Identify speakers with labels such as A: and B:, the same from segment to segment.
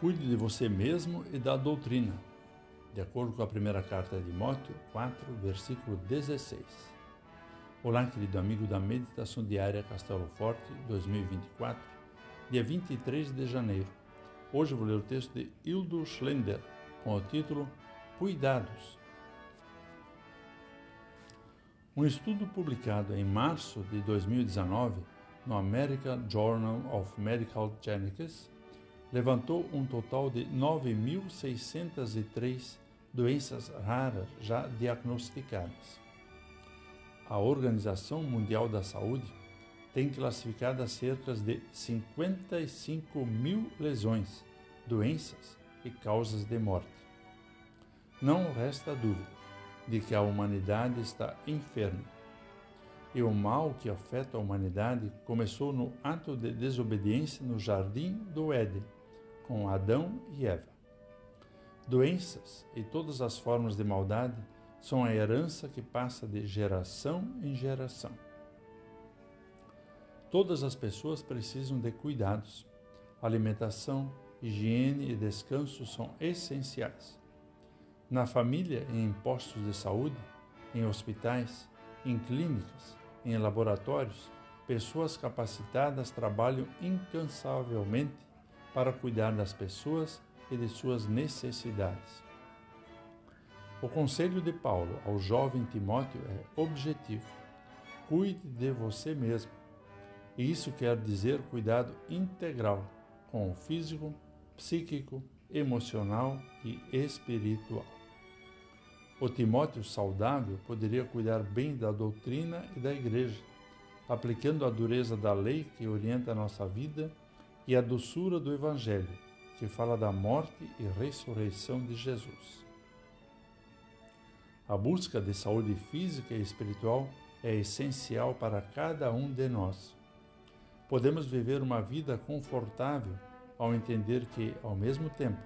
A: Cuide de você mesmo e da doutrina, de acordo com a primeira carta de Timóteo 4, versículo 16. Olá, querido amigo da Meditação Diária Castelo Forte 2024, dia 23 de janeiro. Hoje vou ler o texto de Hildo Schlender com o título Cuidados. Um estudo publicado em março de 2019 no American Journal of Medical Genetics levantou um total de 9.603 doenças raras já diagnosticadas. A Organização Mundial da Saúde tem classificado cerca de 55 mil lesões, doenças e causas de morte. Não resta dúvida de que a humanidade está enferma. E o mal que afeta a humanidade começou no ato de desobediência no jardim do Éden com Adão e Eva. Doenças e todas as formas de maldade são a herança que passa de geração em geração. Todas as pessoas precisam de cuidados. Alimentação, higiene e descanso são essenciais. Na família em postos de saúde, em hospitais, em clínicas, em laboratórios, pessoas capacitadas trabalham incansavelmente para cuidar das pessoas e de suas necessidades. O conselho de Paulo ao jovem Timóteo é objetivo: cuide de você mesmo. E isso quer dizer cuidado integral com o físico, psíquico, emocional e espiritual. O Timóteo saudável poderia cuidar bem da doutrina e da igreja, aplicando a dureza da lei que orienta a nossa vida e a doçura do Evangelho, que fala da morte e ressurreição de Jesus. A busca de saúde física e espiritual é essencial para cada um de nós. Podemos viver uma vida confortável ao entender que, ao mesmo tempo,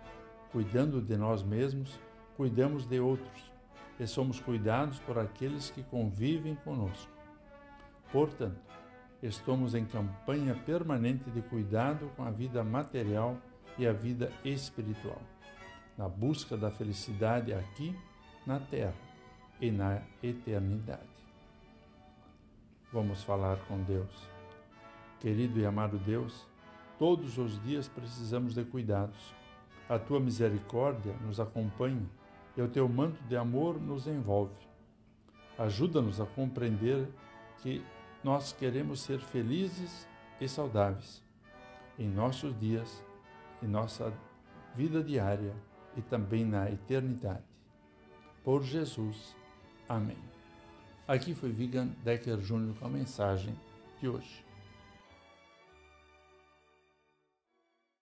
A: cuidando de nós mesmos, cuidamos de outros e somos cuidados por aqueles que convivem conosco. Portanto, estamos em campanha permanente de cuidado com a vida material e a vida espiritual, na busca da felicidade aqui na terra e na eternidade. Vamos falar com Deus. Querido e amado Deus, todos os dias precisamos de cuidados. A tua misericórdia nos acompanha e o teu manto de amor nos envolve. Ajuda-nos a compreender que nós queremos ser felizes e saudáveis em nossos dias, em nossa vida diária e também na eternidade. Por Jesus. Amém. Aqui foi Vigan Decker Júnior com a mensagem de hoje.